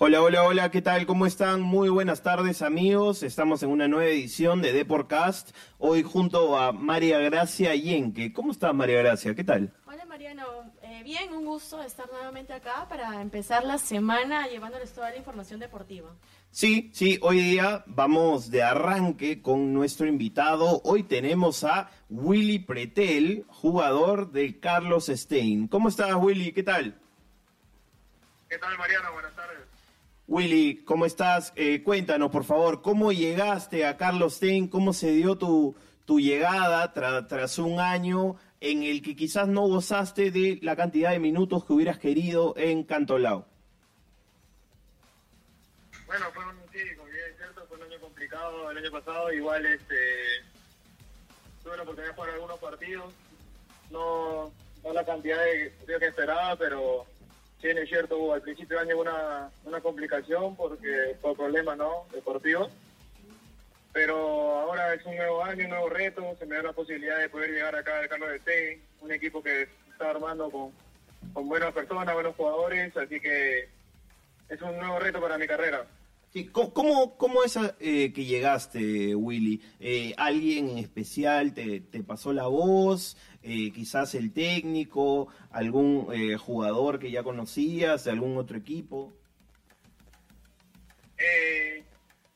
Hola, hola, hola, ¿qué tal? ¿Cómo están? Muy buenas tardes amigos. Estamos en una nueva edición de Deporcast. Hoy junto a María Gracia Yenque. ¿Cómo estás María Gracia? ¿Qué tal? Hola Mariano, eh, bien, un gusto estar nuevamente acá para empezar la semana llevándoles toda la información deportiva. Sí, sí, hoy día vamos de arranque con nuestro invitado. Hoy tenemos a Willy Pretel, jugador de Carlos Stein. ¿Cómo estás Willy? ¿Qué tal? ¿Qué tal Mariano? Buenas tardes. Willy, ¿cómo estás? Eh, cuéntanos, por favor, ¿cómo llegaste a Carlos Stein? ¿Cómo se dio tu, tu llegada tras un año en el que quizás no gozaste de la cantidad de minutos que hubieras querido en Cantolao? Bueno, fue un, sí, como bien es cierto, fue un año complicado el año pasado. Igual este, tuve la oportunidad de jugar algunos partidos. No, no la cantidad de partidos que esperaba, pero sí, es cierto, al principio del año una, una complicación porque por problemas ¿no? deportivos. Pero ahora es un nuevo año, un nuevo reto, se me da la posibilidad de poder llegar acá al Carlos de Stein, un equipo que está armando con, con buenas personas, buenos jugadores, así que es un nuevo reto para mi carrera. ¿Cómo, cómo, es eh, que llegaste, Willy? Eh, ¿Alguien en especial te, te pasó la voz? Eh, quizás el técnico, algún eh, jugador que ya conocías, de algún otro equipo.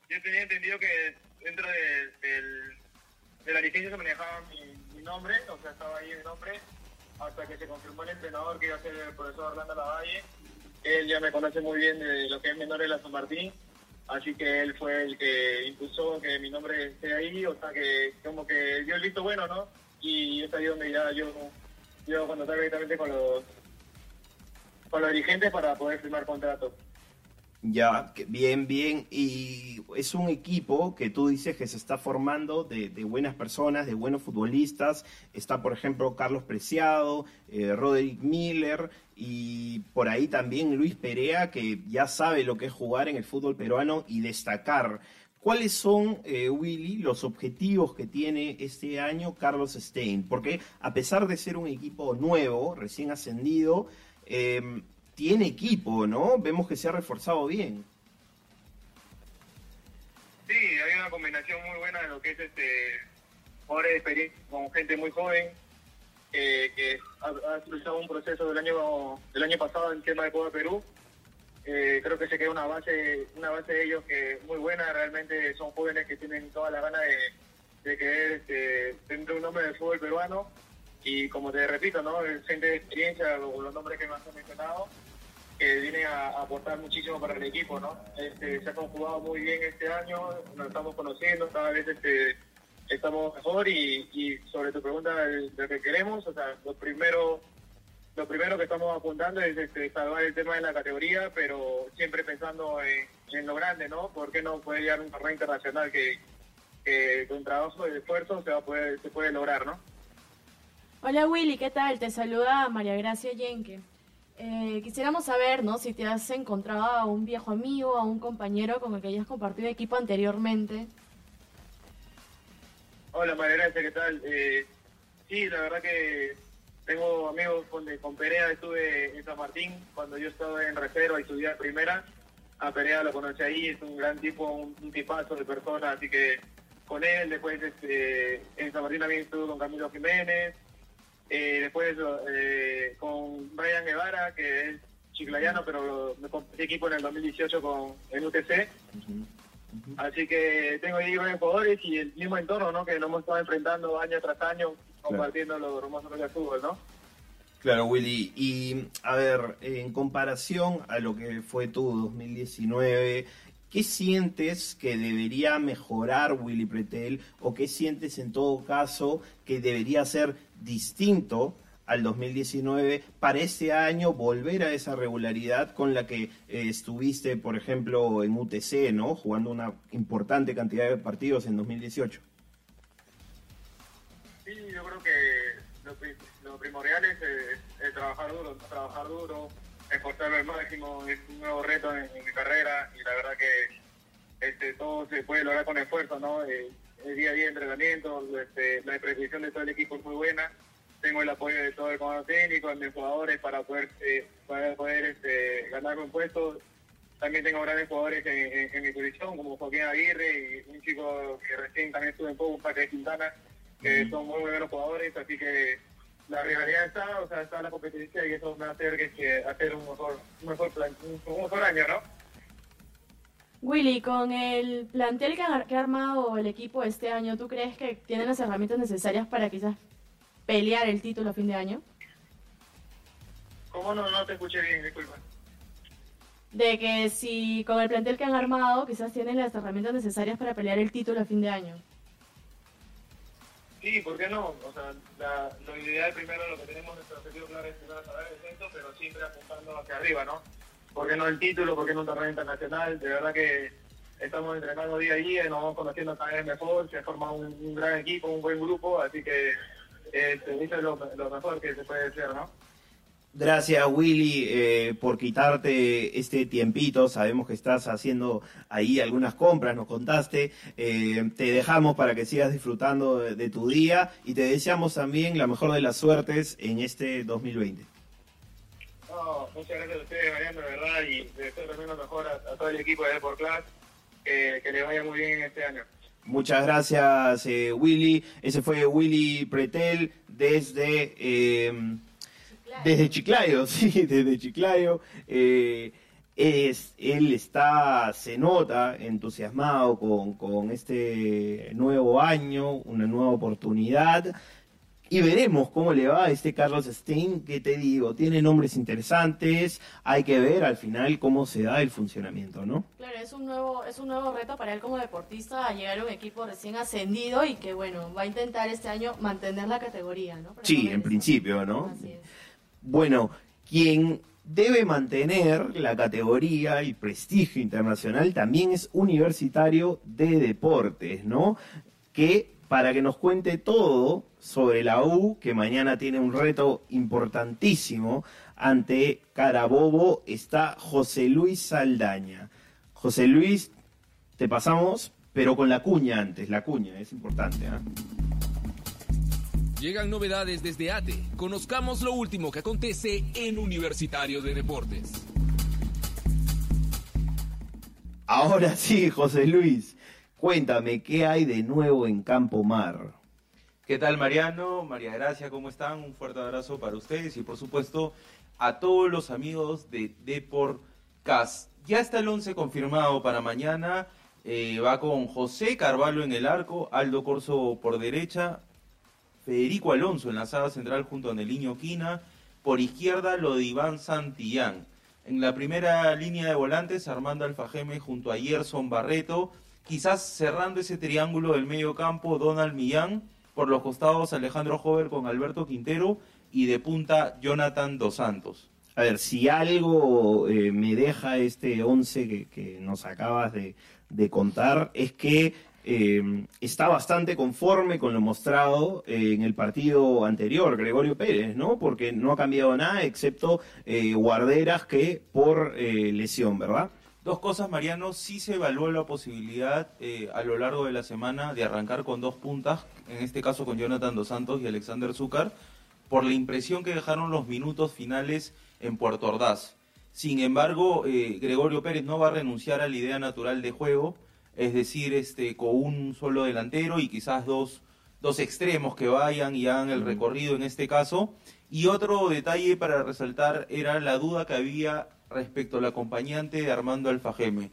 Yo tenía entendido que dentro de, del- de la licencia se manejaba mi, nombre, o sea, estaba ahí mi nombre, hasta que se confirmó el entrenador que iba a ser el profesor Orlando Lavalle. Él ya me conoce muy bien de lo que es menores de la San Martín, así que él fue el que impulsó que mi nombre esté ahí, o sea, que como que dio el visto bueno, ¿no? Y es ahí donde ya yo, yo contactar directamente con los, con los dirigentes para poder firmar contrato. Ya, bien, bien. Y es un equipo que tú dices que se está formando de, de buenas personas, de buenos futbolistas. Está, por ejemplo, Carlos Preciado, eh, Roderick Miller y por ahí también Luis Perea, que ya sabe lo que es jugar en el fútbol peruano y destacar. ¿Cuáles son, eh, Willy, los objetivos que tiene este año Carlos Stein? Porque a pesar de ser un equipo nuevo, recién ascendido, eh, tiene equipo, ¿no? Vemos que se ha reforzado bien. Sí, hay una combinación muy buena de lo que es este jugadores de experiencia con gente muy joven eh, que ha, ha un proceso del año del año pasado en tema de Copa Perú. Eh, creo que se queda una base una base de ellos que es muy buena. Realmente son jóvenes que tienen toda la gana de, de querer este, tener un nombre del fútbol peruano. Y como te repito, ¿no? Es gente de experiencia, o los nombres que me has mencionado, que viene a, aportar muchísimo para el equipo, ¿no? Este, se ha conjugado muy bien este año, nos estamos conociendo, cada vez este, estamos mejor y, y sobre tu pregunta de lo que queremos, o sea, lo primero, lo primero que estamos apuntando es este, salvar el tema de la categoría, pero siempre pensando en, en lo grande, ¿no? ¿Por qué no puede llegar un torneo internacional que, que con trabajo y esfuerzo se va a poder, se puede lograr, ¿no? Hola Willy, ¿qué tal? Te saluda María Gracia Yenque. Eh, quisiéramos saber, ¿no? Si te has encontrado a un viejo amigo, a un compañero con el que hayas compartido equipo anteriormente. Hola María Gracia, ¿qué tal? Eh, sí, la verdad que tengo amigos con, con Perea, estuve en San Martín cuando yo estaba en reserva y subía a primera. A Perea lo conocí ahí, es un gran tipo, un, un tipazo de persona, así que con él, después este, en San Martín también estuve con Camilo Jiménez, eh, después eh, con Brian Guevara, que es chiclayano, pero me compartí equipo en el 2018 con el UTC. Así que tengo ahí varios jugadores y el mismo entorno, ¿no? Que nos hemos estado enfrentando año tras año, compartiendo los hermosos del fútbol, ¿no? Claro, Willy. Y a ver, en comparación a lo que fue tu 2019, ¿qué sientes que debería mejorar Willy Pretel o qué sientes en todo caso que debería ser distinto al 2019 para este año volver a esa regularidad con la que eh, estuviste, por ejemplo, en UTC, ¿no? Jugando una importante cantidad de partidos en 2018. Sí, yo creo que lo, primordial es, trabajar duro, trabajar duro, esforzarme al máximo, es un nuevo reto en, mi carrera y la verdad que este, todo se puede lograr con esfuerzo, ¿no? Eh, el día a día de entrenamiento, este, la precisión de todo el equipo es muy buena, tengo el apoyo de todo el comando técnico, de mis jugadores para poder, eh, para poder este, ganar un puesto. También tengo grandes jugadores en, mi posición, como Joaquín Aguirre y un chico que recién también estuve en poco, un de Quintana, que son muy buenos jugadores, así que la rivalidad está, o sea, está la competencia y eso me va a hacer que, hacer un mejor, un mejor, plan, un mejor año, ¿no? Willy, con el plantel que ha, armado el equipo este año, ¿tú crees que tienen las herramientas necesarias para quizás pelear el título a fin de año? ¿Cómo no, no te escuché bien? Disculpa. De que si con el plantel que han armado, quizás tienen las herramientas necesarias para pelear el título a fin de año. Sí, ¿por qué no? O sea, la, lo ideal primero, lo que tenemos nuestro objetivo claro es primero saber el centro, pero siempre apuntando hacia arriba, ¿no? ¿Por qué no el título? ¿Por qué no un torneo internacional? De verdad que estamos entrenando día a día, nos vamos conociendo cada vez mejor, se forma un, un gran equipo, un buen grupo, así que este, eso es lo, mejor que se puede hacer, ¿no? Gracias Willy eh, por quitarte este tiempito. Sabemos que estás haciendo ahí algunas compras, nos contaste. Eh, te dejamos para que sigas disfrutando de, tu día y te deseamos también la mejor de las suertes en este 2020. No, muchas gracias a ustedes, Mariano, de verdad, y deseo también lo mejor a, todo el equipo de Deport Class, que, que le vaya muy bien en este año. Muchas gracias, eh, Willy. Ese fue Willy Pretel desde, desde Chiclayo, sí, desde Chiclayo. Eh, es, él está, se nota entusiasmado con, con este nuevo año, una nueva oportunidad y veremos cómo le va a este Carlos Stein, que te digo, tiene nombres interesantes, hay que ver al final cómo se da el funcionamiento, ¿no? Claro, es un nuevo, es un nuevo reto para él como deportista a llegar a un equipo recién ascendido y que bueno, va a intentar este año mantener la categoría, ¿no? sí, en principio, ¿no? Bueno, quien debe mantener la categoría y prestigio internacional también es universitario de deportes, ¿no? Que para que nos cuente todo sobre la U, que mañana tiene un reto importantísimo ante Carabobo, está José Luis Saldaña. José Luis, te pasamos, pero con la cuña antes, la cuña, es importante. ¿ah? Llegan novedades desde ATE. Conozcamos lo último que acontece en Universitario de Deportes. Ahora sí, José Luis. Cuéntame, ¿qué hay de nuevo en Campo Mar? ¿Qué tal Mariano? María Gracia, ¿cómo están? Un fuerte abrazo para ustedes y por supuesto a todos los amigos de Deporcast. Ya está el 11 confirmado para mañana. Eh, va con José Carvalho en el arco, Aldo Corso por derecha, Federico Alonso en la sala central junto a Neliño Quina. Por izquierda lo de Iván Santillán. En la primera línea de volantes, Armando Alfajeme junto a Gerson Barreto quizás cerrando ese triángulo del medio campo, Donald Millán, por los costados Alejandro Jover con Alberto Quintero y de punta Jonathan Dos Santos. A ver, si algo eh, me deja este 11 que, nos acabas de, contar, es que eh, está bastante conforme con lo mostrado eh, en el partido anterior, Gregorio Pérez, ¿no? Porque no ha cambiado nada excepto guarderas que por lesión, ¿verdad? Dos cosas, Mariano, sí se evaluó la posibilidad eh, a lo largo de la semana de arrancar con dos puntas, en este caso con Jonathan Dos Santos y Alexander Zúcar, por la impresión que dejaron los minutos finales en Puerto Ordaz. Sin embargo, eh, Gregorio Pérez no va a renunciar a la idea natural de juego, es decir, este, con un solo delantero y quizás dos, dos extremos que vayan y hagan el recorrido en este caso. Y otro detalle para resaltar era la duda que había respecto al acompañante de Armando Alfajeme.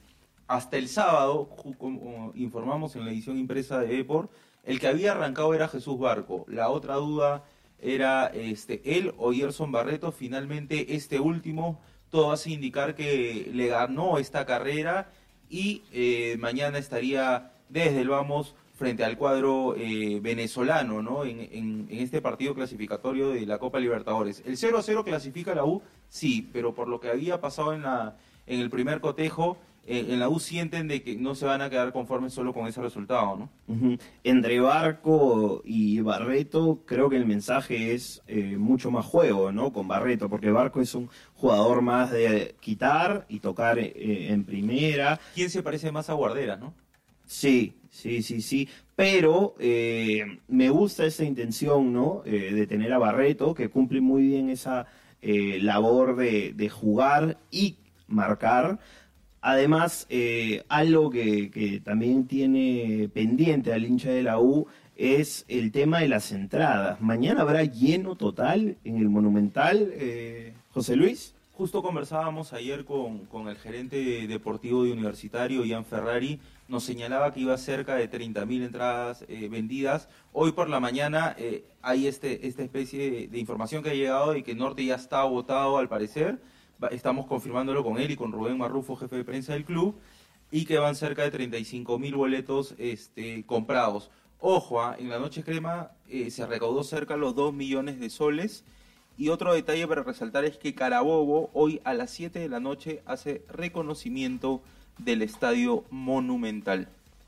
Hasta el sábado, como informamos en la edición impresa de Epor, el que había arrancado era Jesús Barco. La otra duda era este, él o Gerson Barreto. Finalmente, este último, todo hace indicar que le ganó esta carrera y eh, mañana estaría desde el vamos frente al cuadro eh, venezolano, ¿no? En, en, este partido clasificatorio de la Copa Libertadores. El 0 0 clasifica la U, sí, pero por lo que había pasado en, la, en el primer cotejo, eh, en la U sienten de que no se van a quedar conformes solo con ese resultado, ¿no? Entre Barco y Barreto, creo que el mensaje es eh, mucho más juego, ¿no? Con Barreto, porque Barco es un jugador más de quitar y tocar eh, en primera. ¿Quién se parece más a Guardera, no? Sí, sí, sí, sí. Pero eh, me gusta esa intención, ¿no? De tener a Barreto, que cumple muy bien esa labor de, de jugar y marcar. Además, eh, algo que, también tiene pendiente al hincha de la U es el tema de las entradas. Mañana habrá lleno total en el Monumental, eh, José Luis. Justo conversábamos ayer con, el gerente deportivo de Universitario, Ian Ferrari, nos señalaba que iba cerca de 30.000 entradas eh, vendidas. Hoy por la mañana hay este, esta especie de, de información que ha llegado y que Norte ya está agotado al parecer. Estamos confirmándolo con él y con Rubén Marrufo, jefe de prensa del club, y que van cerca de 35.000 boletos este, comprados. Ojo, ah, en la noche crema eh, se recaudó cerca de los 2 millones de soles. Y otro detalle para resaltar es que Carabobo hoy a las 7 de la noche hace reconocimiento del Estadio Monumental.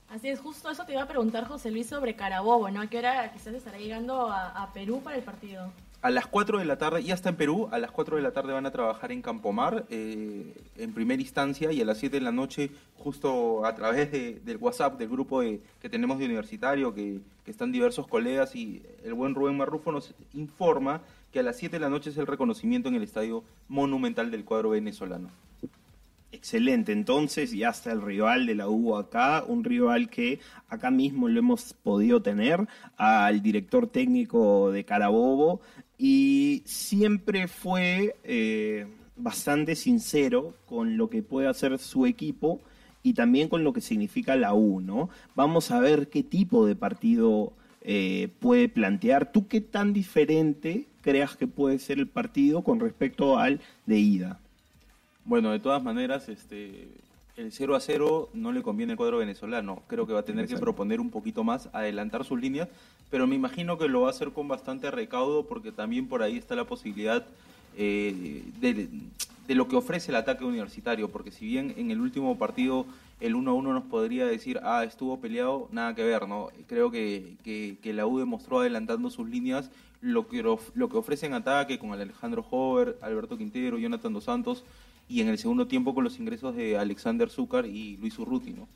Así es, justo eso te iba a preguntar José Luis sobre Carabobo, ¿no? ¿A qué hora quizás estará llegando a, a Perú para el partido? A las 4 de la tarde, ya está en Perú, a las 4 de la tarde van a trabajar en Campomar eh, en primera instancia y a las 7 de la noche, justo a través de- del WhatsApp del grupo que tenemos de universitario, que, que están diversos colegas y el buen Rubén Marrufo nos informa que a las 7 de la noche es el reconocimiento en el Estadio Monumental del cuadro venezolano. Excelente, entonces ya está el rival de la U acá, un rival que acá mismo lo hemos podido tener, al director técnico de Carabobo, y siempre fue eh, bastante sincero con lo que puede hacer su equipo y también con lo que significa la U, ¿no? Vamos a ver qué tipo de partido eh, puede plantear. ¿Tú qué tan diferente creas que puede ser el partido con respecto al de ida? Bueno, de todas maneras, este, el 0 a 0 no le conviene al cuadro venezolano. Creo que va a tener que proponer un poquito más, adelantar sus líneas, pero me imagino que lo va a hacer con bastante recaudo porque también por ahí está la posibilidad eh, de, lo que ofrece el ataque universitario, porque si bien en el último partido el 1-1 nos podría decir, ah, estuvo peleado, nada que ver, ¿no? Creo que, que, la U demostró adelantando sus líneas lo que, lo que ofrece en ataque con Alejandro Hover, Alberto Quintero, Jonathan Dos Santos, y en el segundo tiempo con los ingresos de Alexander Zúcar y Luis Urruti, ¿no?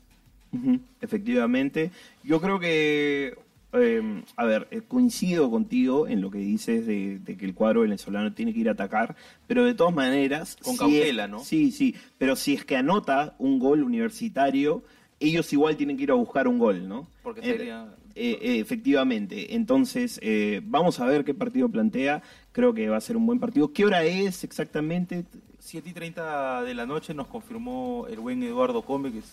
Efectivamente. Yo creo que, eh, a ver, eh, coincido contigo en lo que dices de, de que el cuadro venezolano tiene que ir a atacar, pero de todas maneras... Con si cautela, es- ¿no? Sí, sí, pero si es que anota un gol universitario, ellos igual tienen que ir a buscar un gol, ¿no? Porque Eh, sería... eh, eh, efectivamente. Entonces, eh, vamos a ver qué partido plantea. Creo que va a ser un buen partido. ¿Qué hora es exactamente? 7 y 30 de la noche nos confirmó el buen Eduardo Combe, que es-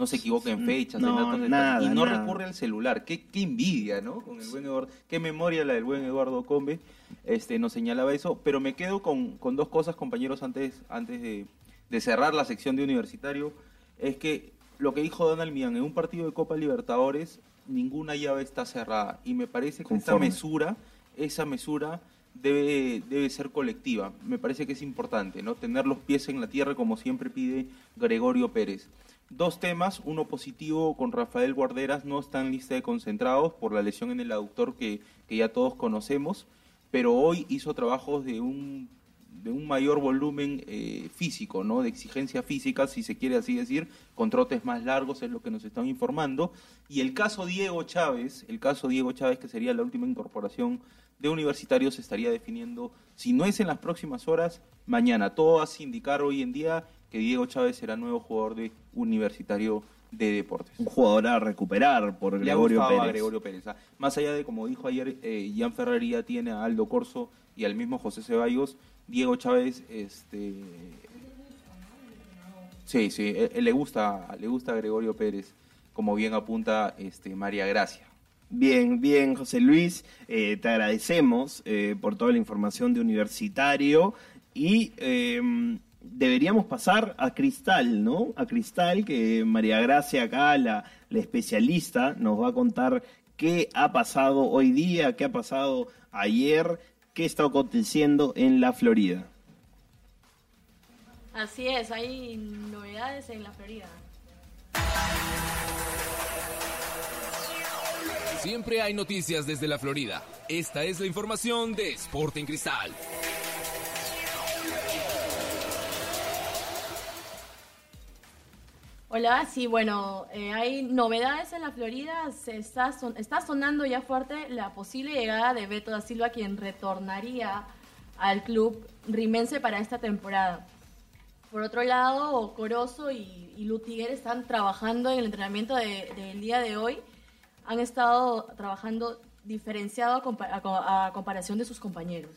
no se equivoca en fechas, en No, datos de- nada, y no nada. recurre al celular. Qué, qué envidia, ¿no? Con el buen Eduardo, qué memoria la del buen Eduardo Combe, este, nos señalaba eso. Pero me quedo con, con dos cosas, compañeros, antes, antes de, de cerrar la sección de universitario. Es que lo que dijo Donald Mian, en un partido de Copa Libertadores, ninguna llave está cerrada. Y me parece que esta mesura, esa mesura debe, debe ser colectiva. Me parece que es importante, ¿no? Tener los pies en la tierra como siempre pide Gregorio Pérez. Dos temas, uno positivo con Rafael Guarderas, no está en lista de concentrados por la lesión en el aductor que, que ya todos conocemos, pero hoy hizo trabajos de un, de un mayor volumen eh, físico, ¿no? De exigencia física, si se quiere así decir, con trotes más largos, es lo que nos están informando. Y el caso Diego Chávez, el caso Diego Chávez, que sería la última incorporación de universitarios, estaría definiendo, si no es en las próximas horas, mañana. Todo hace indicar hoy en día que Diego Chávez será nuevo jugador de universitario de deportes. Un jugador a recuperar por Gregorio Pérez. a Gregorio Pérez. ah. Más allá de, como dijo ayer, eh, Jan Ferrari ya tiene a Aldo Corso y al mismo José Ceballos, Diego Chávez, este... Sí, sí, él- él le gusta, le gusta a Gregorio Pérez, como bien apunta este María Gracia. Bien, bien, José Luis, eh, te agradecemos eh, por toda la información de Universitario y eh, deberíamos pasar a Cristal, ¿no? A Cristal, que María Gracia acá, la, la especialista, nos va a contar qué ha pasado hoy día, qué ha pasado ayer, qué está aconteciendo en la Florida. Así es, hay novedades en la Florida. Siempre hay noticias desde la Florida. Esta es la información de Sporting Cristal. Hola, sí, bueno, eh, hay novedades en la Florida. Está, son- está sonando ya fuerte la posible llegada de Beto da Silva, quien retornaría al club rimense para esta temporada. Por otro lado, Corozo y, y Lutiguer están trabajando en el entrenamiento de- del día de hoy. Han estado trabajando diferenciado a comparación de sus compañeros.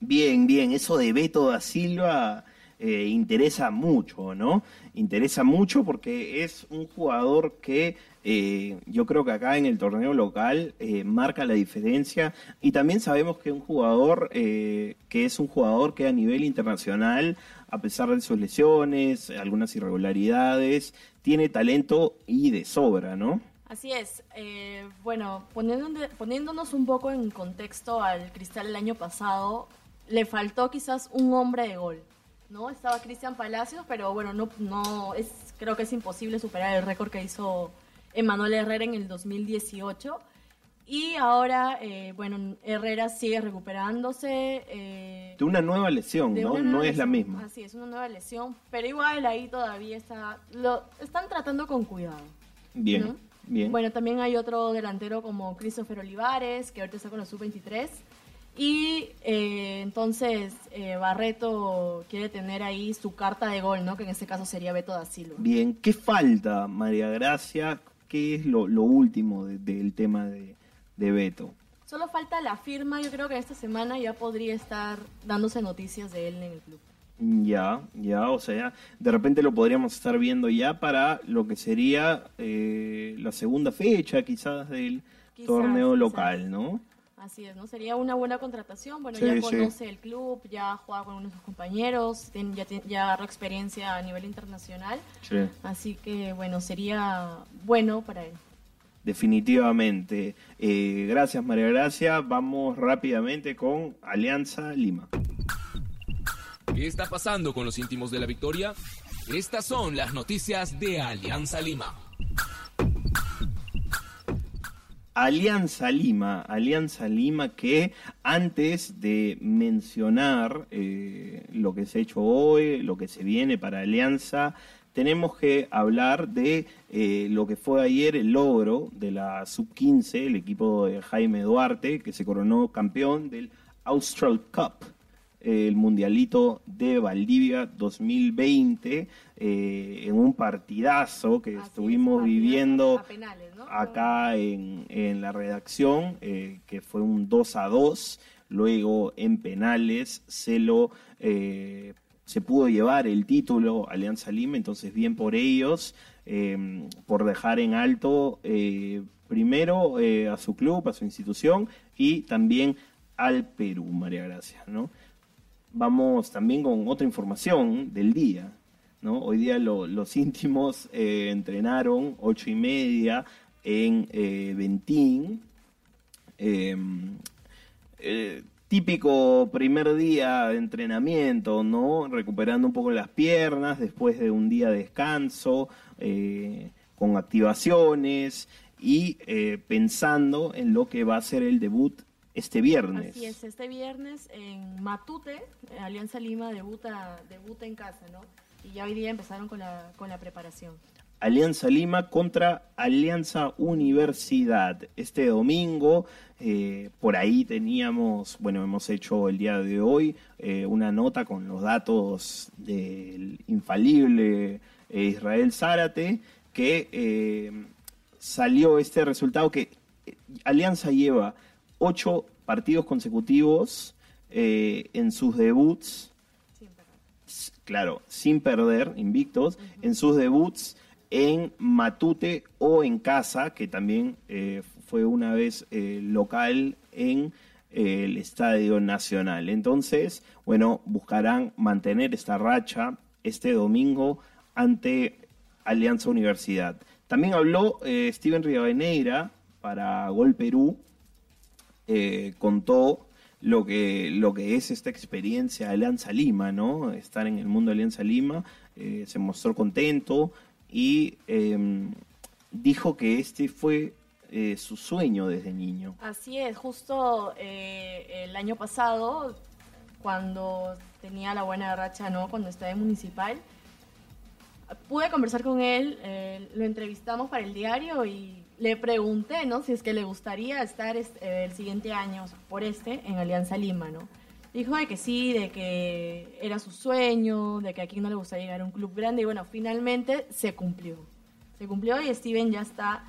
Bien, bien, eso de Beto da Silva eh, interesa mucho, ¿no? Interesa mucho porque es un jugador que eh, yo creo que acá en el torneo local eh, marca la diferencia y también sabemos que un jugador que es un jugador que a nivel internacional, a pesar de sus lesiones, algunas irregularidades, tiene talento y de sobra, ¿no? Así es. bueno, poniéndonos un poco en contexto al Cristal el año pasado, le faltó quizás un hombre de gol. ¿No? Estaba Cristian Palacios, pero bueno, no, no es, creo que es imposible superar el récord que hizo Emanuel Herrera en el 2018. Y ahora, eh, bueno, Herrera sigue recuperándose. eh, De una nueva lesión, ¿no? una No nueva es la lesión. misma. Así es, una nueva lesión. Pero igual ahí todavía está. Lo están tratando con cuidado. Bien, ¿no? bien. Bueno, también hay otro delantero como Christopher Olivares, que ahorita está con la sub-23. Y eh, entonces eh, Barreto quiere tener ahí su carta de gol, ¿no? Que en este caso sería Beto da Silva. Bien, ¿qué falta, María Gracia? ¿Qué es lo, lo último de- del tema de, de Beto? Solo falta la firma. Yo creo que esta semana ya podría estar dándose noticias de él en el club. Ya, ya, o sea, de repente lo podríamos estar viendo ya para lo que sería eh, la segunda fecha quizás del Quizás, torneo quizás. local, ¿no? Así es, ¿no? Sería una buena contratación. Bueno, Sí, ya sí. conoce el club, ya juega con uno de sus compañeros, ya, tiene- ya agarró experiencia a nivel internacional. Sí. Así que, bueno, sería bueno para él. Definitivamente. Eh, gracias, María Gracia. Vamos rápidamente con Alianza Lima. ¿Qué está pasando con los íntimos de la victoria? Estas son las noticias de Alianza Lima. Alianza Lima, Alianza Lima que antes de mencionar eh, lo que se ha hecho hoy, lo que se viene para Alianza, tenemos que hablar de eh, lo que fue ayer el logro de la Sub-15, el equipo de Jaime Duarte, que se coronó campeón del Austral Cup el Mundialito de Valdivia 2020 eh, en un partidazo que Así estuvimos viviendo a penales, ¿no? acá en, en la redacción, eh, que fue un 2 a 2, luego en penales se lo eh, se pudo llevar el título Alianza Lima, entonces bien por ellos, eh, por dejar en alto eh, primero eh, a su club, a su institución y también al Perú, María Gracia, ¿no? Vamos también con otra información del día. Hoy día lo- los íntimos eh, entrenaron ocho y media en eh, Ventín. Eh, eh, típico primer día de entrenamiento, ¿no? Recuperando un poco las piernas después de un día de descanso, eh, con activaciones y eh, pensando en lo que va a ser el debut este viernes. Así es, este viernes en Matute, eh, Alianza Lima debuta, debuta en casa, ¿no? Y ya hoy día empezaron con la, con la preparación. Alianza Lima contra Alianza Universidad. Este domingo, eh, por ahí teníamos, bueno, hemos hecho el día de hoy eh, una nota con los datos del infalible Israel Zárate, que eh, salió este resultado que Alianza lleva ocho partidos consecutivos eh, en sus debuts Sin perder. claro, sin perder, invictos, en sus debuts en Matute o en casa, que también eh, fue una vez eh, local en el Estadio Nacional. Entonces, bueno, buscarán mantener esta racha este domingo ante Alianza Universidad. También habló eh, Steven Rivadeneira para Gol Perú, eh, contó lo que, lo que es esta experiencia de Alianza Lima, ¿no? Estar en el mundo de Alianza Lima, eh, se mostró contento y em, dijo que este fue eh, su sueño desde niño. Así es, justo eh, el año pasado, cuando tenía la buena racha, ¿no? Cuando estaba en municipal, pude conversar con él, eh, lo entrevistamos para el diario y le pregunté, ¿no? Si es que le gustaría estar este, el siguiente año, por este, en Alianza Lima, ¿no? Dijo de que sí, de que era su sueño, de que aquí no le gustaría llegar a un club grande y bueno, finalmente se cumplió. Se cumplió y Steven ya está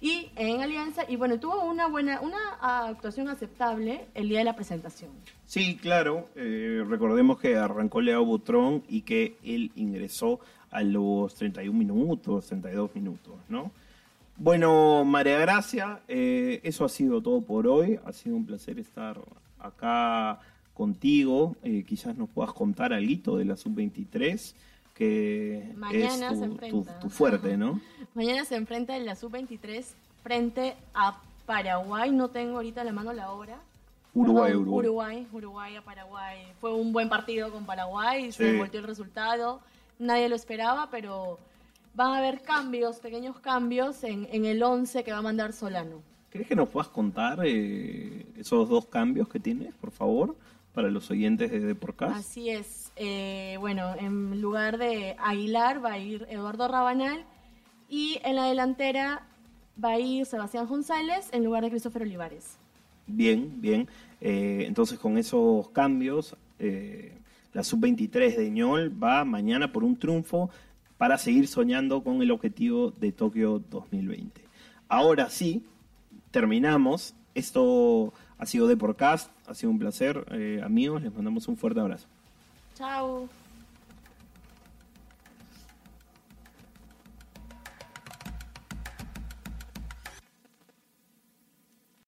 y en Alianza y bueno, tuvo una buena una actuación aceptable el día de la presentación. Sí, claro. eh, recordemos que arrancó Leo Butrón y que él ingresó a los 31 minutos, 32 minutos, ¿no? Bueno, María Gracia, eh, eso ha sido todo por hoy. Ha sido un placer estar acá contigo. Eh, quizás nos puedas contar algo de la sub-23, que Mañana es se tu, enfrenta. tu- tu fuerte, ¿no? Mañana se enfrenta en la sub-23 frente a Paraguay, no tengo ahorita la mano la hora. Uruguay, Perdón, Uruguay. Uruguay, Uruguay a Paraguay. Fue un buen partido con Paraguay, se volteó el resultado. Nadie lo esperaba, pero van a haber cambios, pequeños cambios en, en el 11 que va a mandar Solano. ¿Crees que nos puedas contar eh, esos dos cambios que tienes, por favor, para los oyentes de Deporcast? Así es. Eh, bueno, en lugar de Aguilar va a ir Eduardo Rabanal y en la delantera va a ir Sebastián González en lugar de Christopher Olivares. Bien, bien. Eh, entonces, con esos cambios, la sub-23 de Ñol va mañana por un triunfo para seguir soñando con el objetivo de Tokio 2020. Ahora sí, terminamos. Esto ha sido Deporcast, ha sido un placer, eh, amigos. Les mandamos un fuerte abrazo. Chao.